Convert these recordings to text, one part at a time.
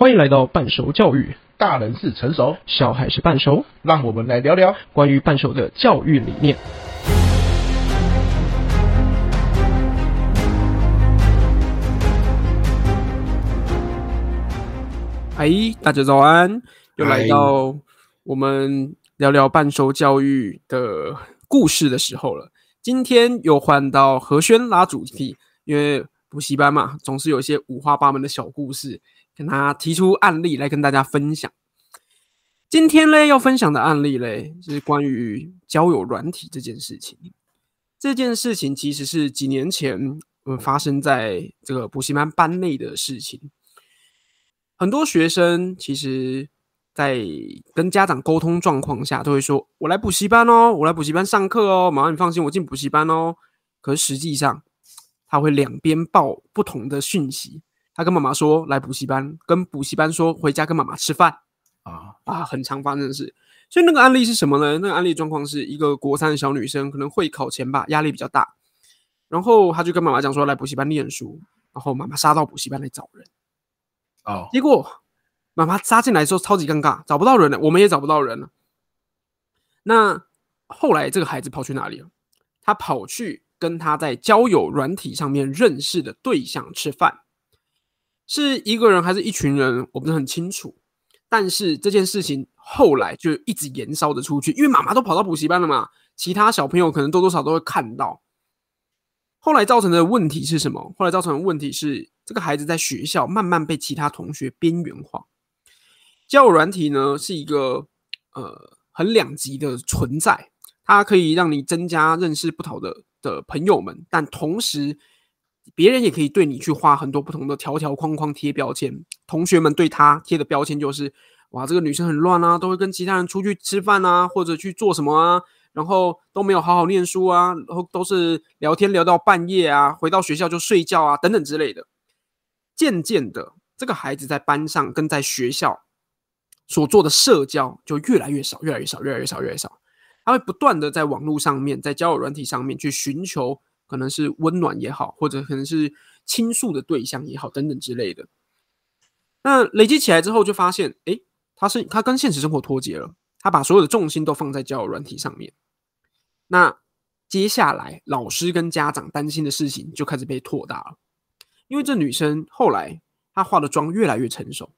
欢迎来到半熟教育，大人是成熟，小孩是半熟，让我们来聊聊关于半熟的教育理念。嗨，大家早安，又来到我们聊聊半熟教育的故事的时候了。今天又换到何轩拉主题，因为补习班嘛，总是有一些五花八门的小故事。跟他提出案例来跟大家分享。今天嘞要分享的案例嘞，是关于交友软体这件事情。这件事情其实是几年前嗯发生在这个补习班班内的事情。很多学生其实，在跟家长沟通状况下，都会说：“我来补习班哦，我来补习班上课哦，妈妈你放心，我进补习班哦。”可是实际上，他会两边报不同的讯息。他跟妈妈说来补习班，跟补习班说回家跟妈妈吃饭啊啊，很常发生的事。所以那个案例是什么呢？那个案例状况是一个国三的小女生，可能会考前吧，压力比较大，然后他就跟妈妈讲说来补习班念书，然后妈妈杀到补习班来找人。哦，结果妈妈杀进来的时候超级尴尬，找不到人了，我们也找不到人了。那后来这个孩子跑去哪里了？他跑去跟他在交友软体上面认识的对象吃饭。是一个人还是一群人，我不是很清楚。但是这件事情后来就一直延烧着出去，因为妈妈都跑到补习班了嘛，其他小朋友可能多多少少都会看到。后来造成的问题是什么？后来造成的问题是，这个孩子在学校慢慢被其他同学边缘化。交友软体呢，是一个呃很两极的存在，它可以让你增加认识不同的的朋友们，但同时。别人也可以对你去画很多不同的条条框框贴标签，同学们对他贴的标签就是：哇，这个女生很乱啊，都会跟其他人出去吃饭啊，或者去做什么啊，然后都没有好好念书啊，然后都是聊天聊到半夜啊，回到学校就睡觉啊，等等之类的。渐渐的，这个孩子在班上跟在学校所做的社交就越来越少，越来越少，越来越少，越来越少。他会不断的在网络上面，在交友软体上面去寻求。可能是温暖也好，或者可能是倾诉的对象也好，等等之类的。那累积起来之后，就发现，诶，他是他跟现实生活脱节了，他把所有的重心都放在交友软体上面。那接下来，老师跟家长担心的事情就开始被扩大了，因为这女生后来她化的妆越来越成熟，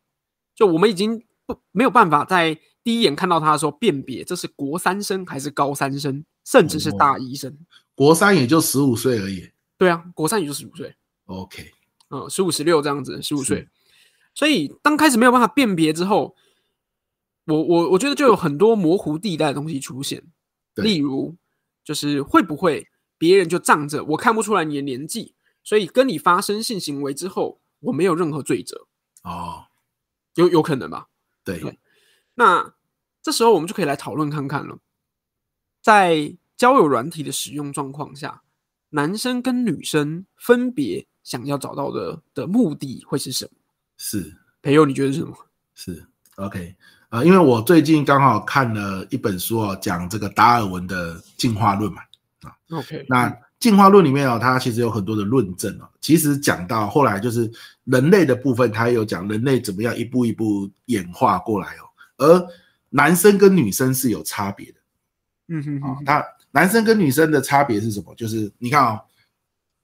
就我们已经不没有办法在第一眼看到她的时候辨别这是国三生还是高三生，甚至是大一生。国三也就十五岁而已，对啊，国三也就十五岁，OK，嗯，十五十六这样子，十五岁，所以当开始没有办法辨别之后，我我我觉得就有很多模糊地带的东西出现，例如就是会不会别人就仗着我看不出来你的年纪，所以跟你发生性行为之后，我没有任何罪责哦，有有可能吧？对，对，那这时候我们就可以来讨论看看了，在。交友软体的使用状况下，男生跟女生分别想要找到的的目的会是什么？是培友，你觉得是什么？是 OK 啊、呃，因为我最近刚好看了一本书哦，讲这个达尔文的进化论嘛啊。OK，那进化论里面哦，它其实有很多的论证哦。其实讲到后来，就是人类的部分，它有讲人类怎么样一步一步演化过来哦。而男生跟女生是有差别的。嗯哼哼，他。男生跟女生的差别是什么？就是你看哦，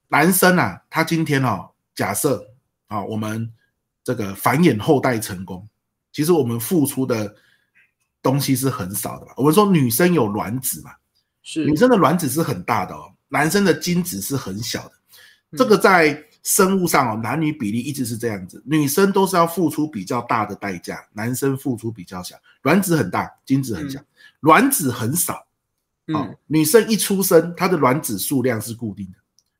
男生啊，他今天哦，假设啊，我们这个繁衍后代成功，其实我们付出的东西是很少的吧？我们说女生有卵子嘛，是女生的卵子是很大的哦，男生的精子是很小的。这个在生物上哦，男女比例一直是这样子，女生都是要付出比较大的代价，男生付出比较小，卵子很大，精子很小，卵子很少。好、哦，女生一出生，她的卵子数量是固定的，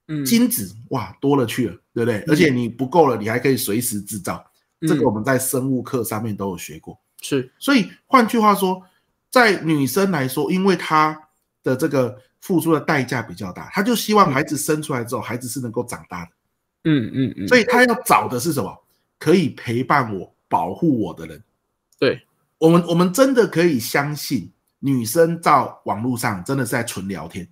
嗯，精子哇多了去了，对不对？嗯、而且你不够了，你还可以随时制造、嗯，这个我们在生物课上面都有学过。是，所以换句话说，在女生来说，因为她的这个付出的代价比较大，她就希望孩子生出来之后，嗯、孩子是能够长大的。嗯嗯嗯，所以她要找的是什么？可以陪伴我、保护我的人。对，我们，我们真的可以相信。女生在网络上真的是在纯聊天，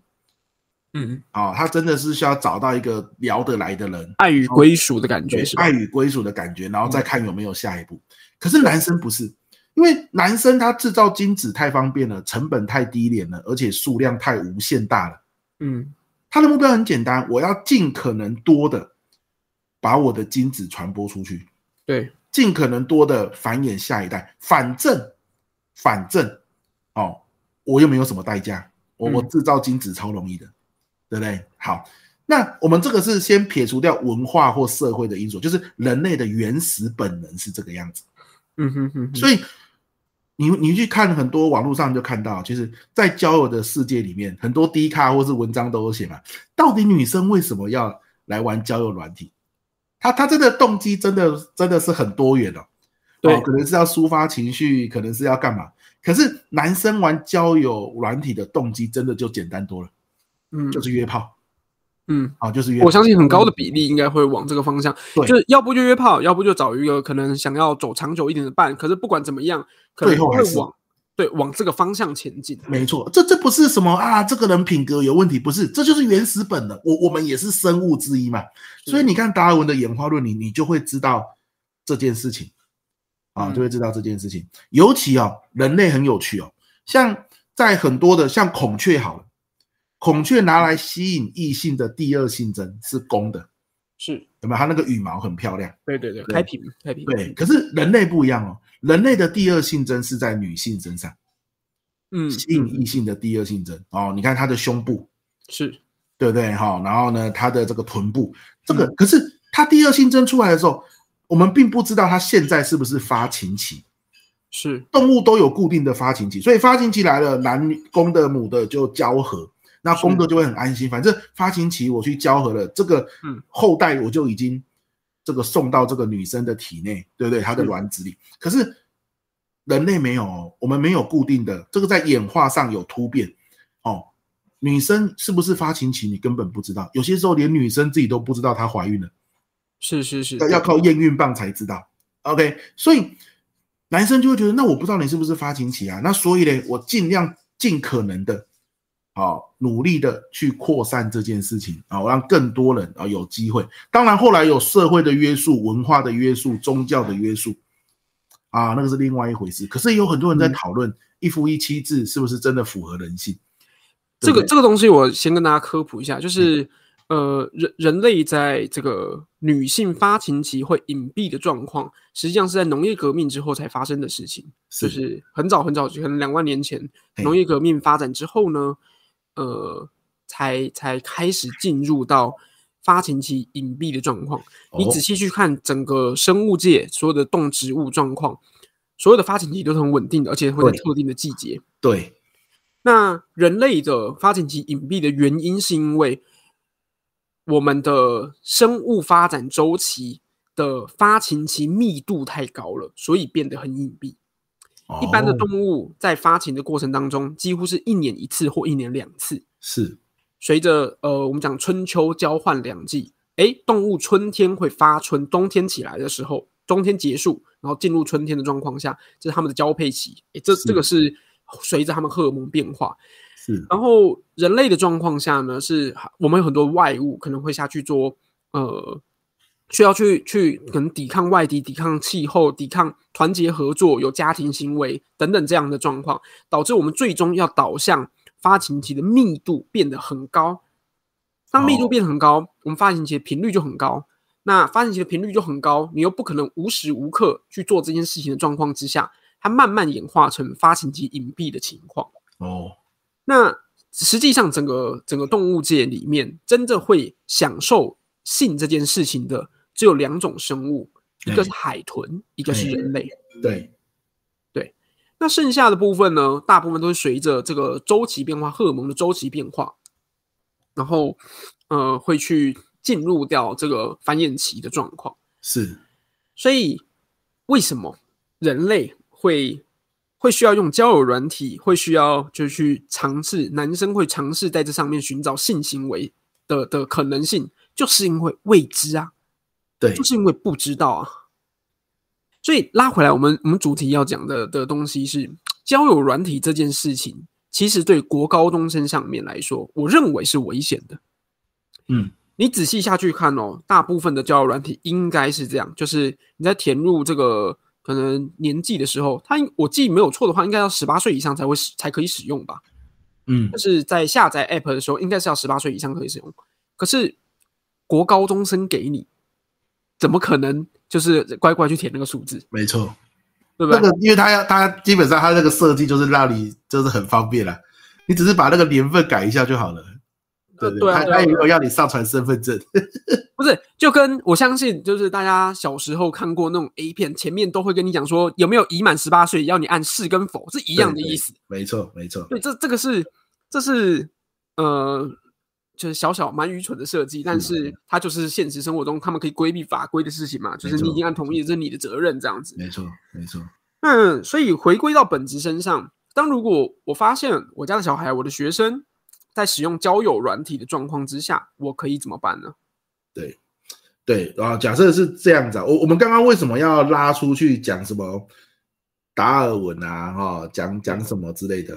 嗯，啊、哦，她真的是需要找到一个聊得来的人，爱与归属的感觉是？爱与归属的感觉，然后再看有没有下一步。嗯、可是男生不是，因为男生他制造精子太方便了，成本太低廉了，而且数量太无限大了。嗯，他的目标很简单，我要尽可能多的把我的精子传播出去，对，尽可能多的繁衍下一代。反正，反正，哦，我又没有什么代价，我我制造精子超容易的。嗯对不对？好，那我们这个是先撇除掉文化或社会的因素，就是人类的原始本能是这个样子。嗯哼哼哼。所以你你去看很多网络上就看到，其实在交友的世界里面，很多低咖或是文章都有写嘛，到底女生为什么要来玩交友软体？她她真的动机真的真的是很多元哦。对，哦，可能是要抒发情绪，可能是要干嘛？可是男生玩交友软体的动机真的就简单多了。嗯，就是约炮，嗯，啊，就是约炮。我相信很高的比例应该会往这个方向，对，就是要不就约炮，要不就找一个可能想要走长久一点的伴。可是不管怎么样，可能会往对往这个方向前进。没错，这这不是什么啊，这个人品格有问题，不是，这就是原始本能。我我们也是生物之一嘛，所以你看达尔文的演化论，你你就会知道这件事情，啊，就会知道这件事情。尤其哦，人类很有趣哦，像在很多的像孔雀好了。孔雀拿来吸引异性的第二性征是公的，是有没有？它那个羽毛很漂亮。对对对，开屏开屏。对，可是人类不一样哦，人类的第二性征是在女性身上，嗯，吸引异性的第二性征哦。你看它的胸部是，对不对？哈，然后呢，它的这个臀部，这个可是它第二性征出来的时候，我们并不知道它现在是不是发情期。是，动物都有固定的发情期，所以发情期来了，男公的母的就交合。那公的就会很安心，反正发情期我去交合了，这个后代我就已经这个送到这个女生的体内，对不对？她的卵子里。可是人类没有哦，我们没有固定的，这个在演化上有突变哦。女生是不是发情期，你根本不知道，有些时候连女生自己都不知道她怀孕了。是是是，要靠验孕棒才知道。OK，所以男生就会觉得，那我不知道你是不是发情期啊？那所以呢，我尽量尽可能的。好，努力的去扩散这件事情啊，让更多人啊有机会。当然，后来有社会的约束、文化的约束、宗教的约束啊，那个是另外一回事。可是有很多人在讨论一夫一妻制是不是真的符合人性？这个这个东西，我先跟大家科普一下，就是呃，人人类在这个女性发情期会隐蔽的状况，实际上是在农业革命之后才发生的事情，就是很早很早，可能两万年前农业革命发展之后呢。呃，才才开始进入到发情期隐蔽的状况。你仔细去看整个生物界所有的动植物状况，所有的发情期都是很稳定的，而且会在特定的季节。对，那人类的发情期隐蔽的原因，是因为我们的生物发展周期的发情期密度太高了，所以变得很隐蔽。一般的动物在发情的过程当中，几乎是一年一次或一年两次。是，随着呃，我们讲春秋交换两季，诶，动物春天会发春，冬天起来的时候，冬天结束，然后进入春天的状况下，这是他们的交配期。诶，这这个是随着他们荷尔蒙变化。是，然后人类的状况下呢，是我们有很多外物可能会下去做呃。需要去去可能抵抗外敌、抵抗气候、抵抗团结合作、有家庭行为等等这样的状况，导致我们最终要导向发情期的密度变得很高。当密度变得很高，我们发情期的频率就很高。那发情期的频率就很高，你又不可能无时无刻去做这件事情的状况之下，它慢慢演化成发情期隐蔽的情况。哦，那实际上整个整个动物界里面，真正会享受性这件事情的。只有两种生物，一个是海豚，一个是人类。对，对。那剩下的部分呢？大部分都是随着这个周期变化，荷尔蒙的周期变化，然后呃，会去进入掉这个繁衍期的状况。是。所以，为什么人类会会需要用交友软体？会需要就去尝试？男生会尝试在这上面寻找性行为的的可能性，就是因为未知啊。对，就是因为不知道啊，所以拉回来，我们我们主题要讲的的东西是交友软体这件事情，其实对国高中生上面来说，我认为是危险的。嗯，你仔细下去看哦，大部分的交友软体应该是这样，就是你在填入这个可能年纪的时候，它我记没有错的话，应该要十八岁以上才会使才可以使用吧？嗯，就是在下载 App 的时候，应该是要十八岁以上可以使用。可是国高中生给你，怎么可能就是乖乖去填那个数字？没错。对不对？那个，因为他要他基本上他那个设计就是让你就是很方便了，你只是把那个年份改一下就好了。对对，他他也没有要你上传身份证。不是，就跟我相信，就是大家小时候看过那种 A 片，前面都会跟你讲说有没有已满十八岁，要你按是跟否，是一样的意思。没错，没错。对，这这个是这是呃。就是小小蛮愚蠢的设计，但是它就是现实生活中他们可以规避法规的事情嘛。就是你已经按同意，这是你的责任，这样子。没错，没错。嗯，所以回归到本质身上，当如果我发现我家的小孩、我的学生在使用交友软体的状况之下，我可以怎么办呢？对，对啊，假设是这样子啊，我我们刚刚为什么要拉出去讲什么达尔文啊，哈，讲讲什么之类的？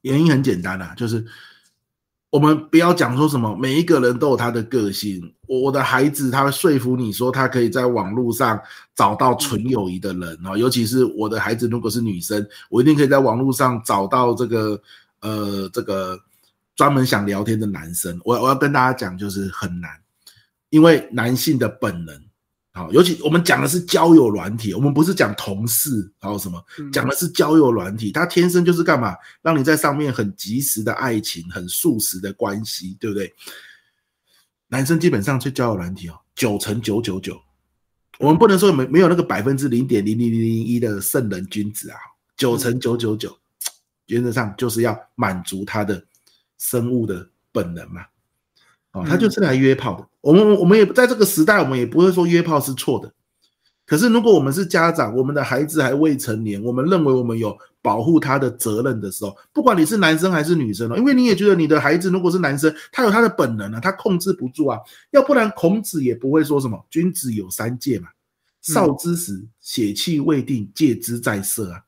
原因很简单啊，就是。我们不要讲说什么，每一个人都有他的个性。我的孩子，他会说服你说，他可以在网络上找到纯友谊的人哦。尤其是我的孩子，如果是女生，我一定可以在网络上找到这个呃，这个专门想聊天的男生。我我要跟大家讲，就是很难，因为男性的本能。好，尤其我们讲的是交友软体，我们不是讲同事，还有什么，讲的是交友软体，它天生就是干嘛，让你在上面很及时的爱情，很速食的关系，对不对？男生基本上去交友软体哦，九成九九九，我们不能说没没有那个百分之零点零零零零一的圣人君子啊，九成九九九，原则上就是要满足他的生物的本能嘛。哦，他就是来约炮的。我们我们也在这个时代，我们也不会说约炮是错的。可是，如果我们是家长，我们的孩子还未成年，我们认为我们有保护他的责任的时候，不管你是男生还是女生哦，因为你也觉得你的孩子如果是男生，他有他的本能啊，他控制不住啊。要不然，孔子也不会说什么“君子有三戒”嘛，“少之时，血气未定，戒之在色”啊。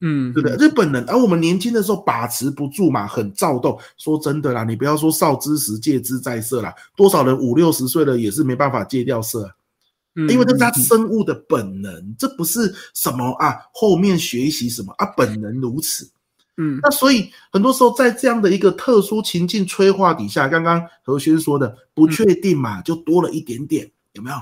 嗯，对不对？日本人，而我们年轻的时候把持不住嘛，很躁动。说真的啦，你不要说少之时戒之在色啦，多少人五六十岁了也是没办法戒掉色，嗯，因为这是他生物的本能，这不是什么啊，后面学习什么啊，本能如此。嗯，那所以很多时候在这样的一个特殊情境催化底下，刚刚何轩说的不确定嘛，就多了一点点，有没有？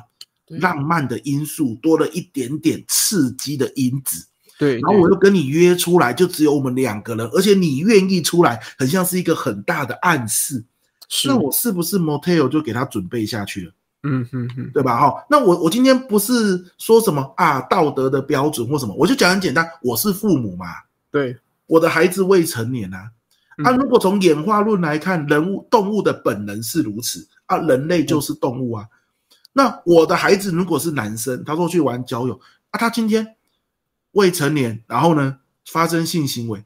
浪漫的因素多了一点点刺激的因子。对，然后我又跟你约出来，就只有我们两个人，而且你愿意出来，很像是一个很大的暗示。是，那我是不是 motel 就给他准备下去了？嗯哼哼，对吧？哈，那我我今天不是说什么啊道德的标准或什么，我就讲很简单，我是父母嘛。对，我的孩子未成年啊。啊，如果从演化论来看，人物动物的本能是如此啊，人类就是动物啊。那我的孩子如果是男生，他说去玩交友啊，他今天。未成年，然后呢，发生性行为，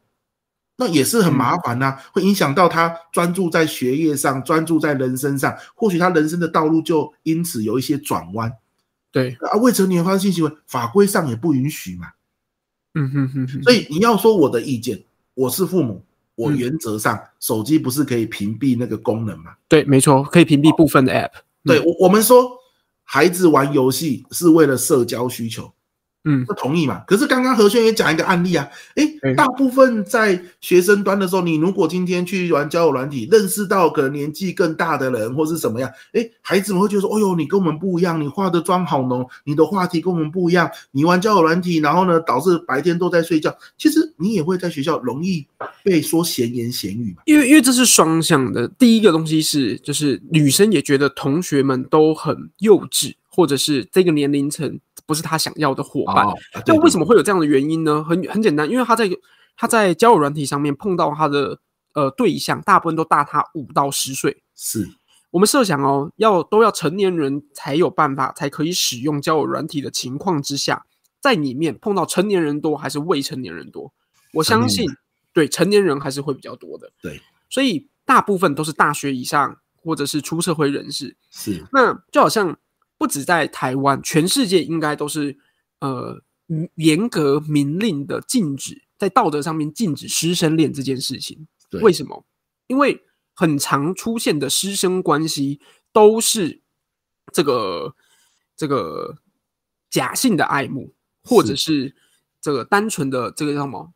那也是很麻烦呐、啊，会影响到他专注在学业上，专注在人生上，或许他人生的道路就因此有一些转弯。对啊，未成年发生性行为，法规上也不允许嘛。嗯哼哼哼。所以你要说我的意见，我是父母，我原则上、嗯、手机不是可以屏蔽那个功能吗？对，没错，可以屏蔽部分的 App。对，我我们说孩子玩游戏是为了社交需求。嗯，不同意嘛？可是刚刚何轩也讲一个案例啊，诶，大部分在学生端的时候，你如果今天去玩交友软体，认识到可能年纪更大的人，或是什么样，诶，孩子们会觉得说，哦呦，你跟我们不一样，你化的妆好浓，你的话题跟我们不一样，你玩交友软体，然后呢，导致白天都在睡觉，其实你也会在学校容易被说闲言闲语嘛。因为因为这是双向的，第一个东西是，就是女生也觉得同学们都很幼稚，或者是这个年龄层。不是他想要的伙伴，那、哦、为什么会有这样的原因呢？很很简单，因为他在他在交友软体上面碰到他的呃对象，大部分都大他五到十岁。是我们设想哦，要都要成年人才有办法才可以使用交友软体的情况之下，在里面碰到成年人多还是未成年人多？我相信对成年人还是会比较多的。对，所以大部分都是大学以上或者是出社会人士。是，那就好像。不止在台湾，全世界应该都是，呃，严格明令的禁止，在道德上面禁止师生恋这件事情。为什么？因为很常出现的师生关系都是这个这个假性的爱慕，或者是这个单纯的这个叫什么？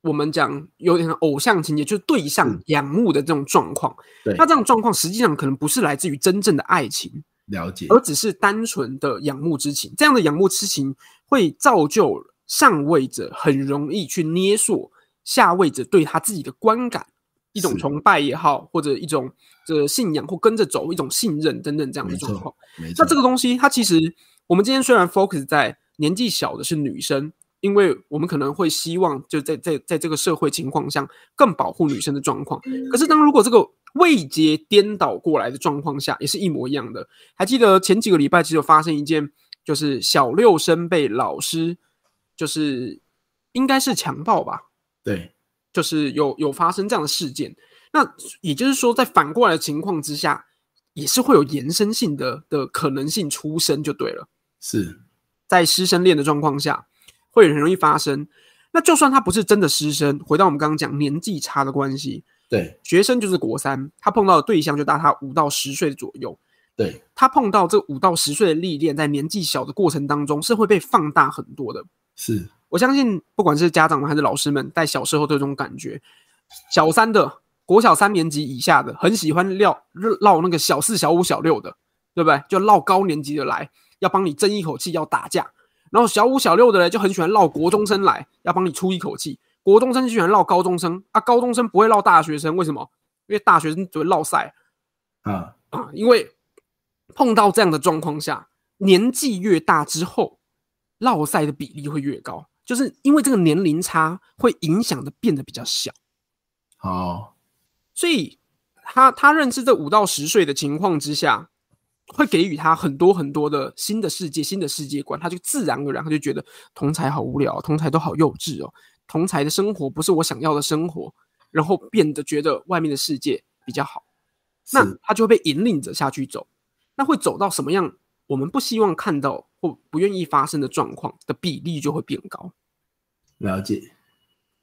我们讲有点像偶像情节，就是对象仰慕的这种状况。对，那这种状况实际上可能不是来自于真正的爱情，了解，而只是单纯的仰慕之情。这样的仰慕之情会造就上位者很容易去捏塑下位者对他自己的观感，一种崇拜也好，或者一种这信仰或跟着走一种信任等等这样的状况。那这个东西，它其实我们今天虽然 focus 在年纪小的是女生。因为我们可能会希望，就在在在这个社会情况下，更保护女生的状况。可是，当如果这个位阶颠倒过来的状况下，也是一模一样的。还记得前几个礼拜，其实有发生一件，就是小六生被老师，就是应该是强暴吧？对，就是有有发生这样的事件。那也就是说，在反过来的情况之下，也是会有延伸性的的可能性出生，就对了。是在师生恋的状况下。会很容易发生。那就算他不是真的师生，回到我们刚刚讲年纪差的关系，对，学生就是国三，他碰到的对象就大他五到十岁左右，对，他碰到这五到十岁的历练，在年纪小的过程当中是会被放大很多的。是我相信，不管是家长们还是老师们，在小时候都有这种感觉。小三的国小三年级以下的，很喜欢撂绕那个小四、小五、小六的，对不对？就绕高年级的来，要帮你争一口气，要打架。然后小五小六的呢，就很喜欢绕国中生来，要帮你出一口气。国中生就喜欢绕高中生啊，高中生不会绕大学生，为什么？因为大学生只会绕赛啊啊！因为碰到这样的状况下，年纪越大之后，绕赛的比例会越高，就是因为这个年龄差会影响的变得比较小。好，所以他他认识这五到十岁的情况之下。会给予他很多很多的新的世界、新的世界观，他就自然而然他就觉得同才好无聊，同才都好幼稚哦，同才的生活不是我想要的生活，然后变得觉得外面的世界比较好，那他就会被引领着下去走，那会走到什么样我们不希望看到或不愿意发生的状况的比例就会变高。了解，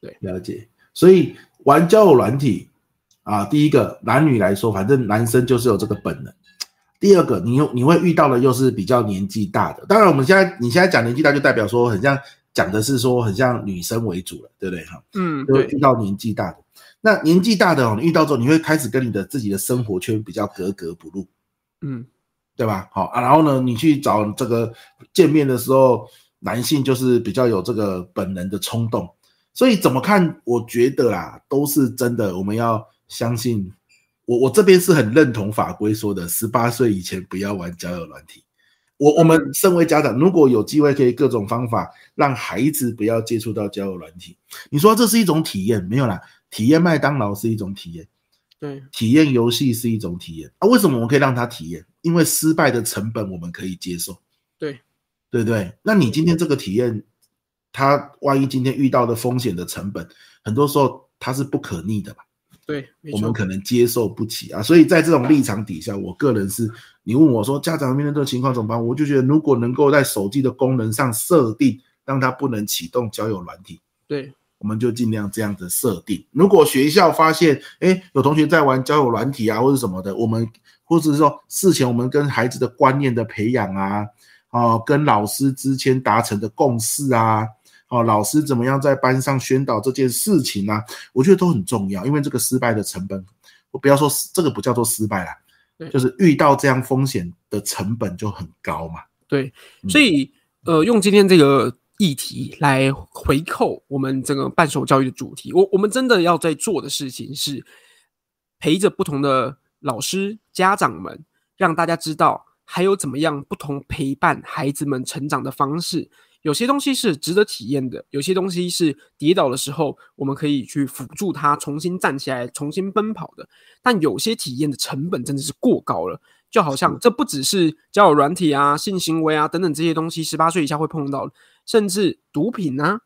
对，了解。所以玩交友软体啊，第一个男女来说，反正男生就是有这个本能。第二个，你又你会遇到的又是比较年纪大的。当然，我们现在你现在讲年纪大，就代表说很像讲的是说很像女生为主了，对不对？哈，嗯，就会遇到年纪大的。那年纪大的哦，你遇到之后，你会开始跟你的自己的生活圈比较格格不入，嗯，对吧？好啊，然后呢，你去找这个见面的时候，男性就是比较有这个本能的冲动。所以怎么看？我觉得啦，都是真的。我们要相信。我我这边是很认同法规说的，十八岁以前不要玩交友软体。我我们身为家长，如果有机会，可以各种方法让孩子不要接触到交友软体。你说这是一种体验，没有啦，体验麦当劳是一种体验，对，体验游戏是一种体验啊。为什么我们可以让他体验？因为失败的成本我们可以接受，对，对不对？那你今天这个体验，他万一今天遇到的风险的成本，很多时候它是不可逆的吧？对，我们可能接受不起啊，所以在这种立场底下，我个人是，你问我说，家长面对这个情况怎么办？我就觉得，如果能够在手机的功能上设定，让他不能启动交友软体，对，我们就尽量这样子设定。如果学校发现，哎，有同学在玩交友软体啊，或者什么的，我们或者是说事前我们跟孩子的观念的培养啊，哦，跟老师之间达成的共识啊。哦，老师怎么样在班上宣导这件事情呢、啊？我觉得都很重要，因为这个失败的成本，我不要说这个不叫做失败啦，就是遇到这样风险的成本就很高嘛。对，所以呃，用今天这个议题来回扣我们整个伴手教育的主题，我我们真的要在做的事情是陪着不同的老师、家长们，让大家知道还有怎么样不同陪伴孩子们成长的方式。有些东西是值得体验的，有些东西是跌倒的时候，我们可以去辅助它重新站起来、重新奔跑的。但有些体验的成本真的是过高了，就好像这不只是交友软体啊、性行为啊等等这些东西，十八岁以下会碰到，甚至毒品啊，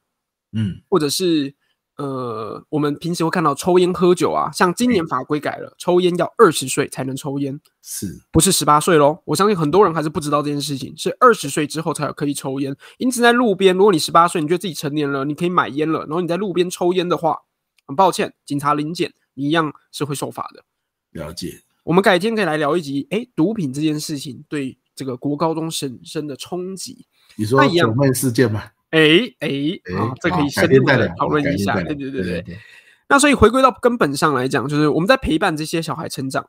嗯，或者是呃，我们平时会看到抽烟喝酒啊，像今年法规改了，抽烟要二十岁才能抽烟，是不是十八岁喽？我相信很多人还是不知道这件事情，是二十岁之后才可以抽烟。因此，在路边，如果你十八岁，你觉得自己成年了，你可以买烟了，然后你在路边抽烟的话，很抱歉，警察临检，你一样是会受罚的。了解。我们改天可以来聊一集，哎，毒品这件事情对这个国高中生生的冲击。你说九妹事件吗？哎哎啊，这可以深入的讨论一下。对对对对对。那所以回归到根本上来讲，就是我们在陪伴这些小孩成长，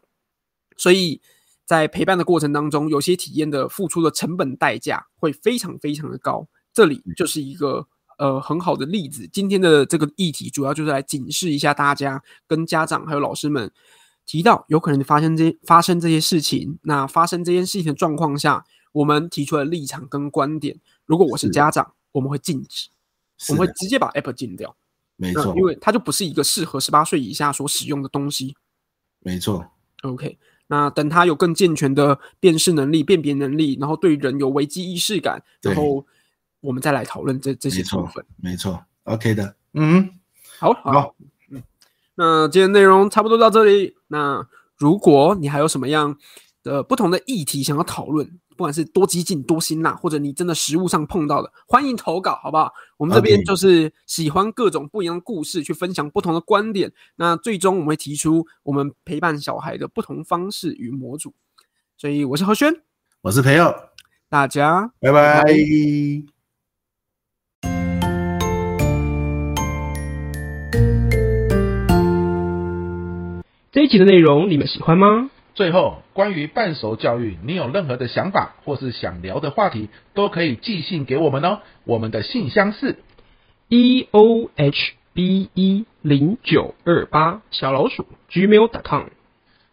所以在陪伴的过程当中，有些体验的付出的成本代价会非常非常的高。这里就是一个呃很好的例子。今天的这个议题主要就是来警示一下大家，跟家长还有老师们提到有可能发生这些发生这些事情。那发生这件事情的状况下，我们提出了立场跟观点。如果我是家长，我们会禁止，我们会直接把 App 禁掉，没错，因为它就不是一个适合十八岁以下所使用的东西，没错。OK，那等它有更健全的辨识能力、辨别能力，然后对人有危机意识感，然后我们再来讨论这这些部分，没错。OK 的，嗯，好，好，嗯，那今天内容差不多到这里。那如果你还有什么样的不同的议题想要讨论，不管是多激进、多辛辣，或者你真的实物上碰到的，欢迎投稿，好不好？我们这边就是喜欢各种不一样的故事，去分享不同的观点。那最终我们会提出我们陪伴小孩的不同方式与模组。所以我是何轩，我是培佑，大家拜拜。拜拜。这一集的内容你们喜欢吗？最后，关于半熟教育，你有任何的想法或是想聊的话题，都可以寄信给我们哦。我们的信箱是 e o h b e 零九二八小老鼠 gmail.com。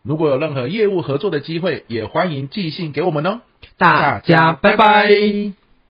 如果有任何业务合作的机会，也欢迎寄信给我们哦。大家拜拜。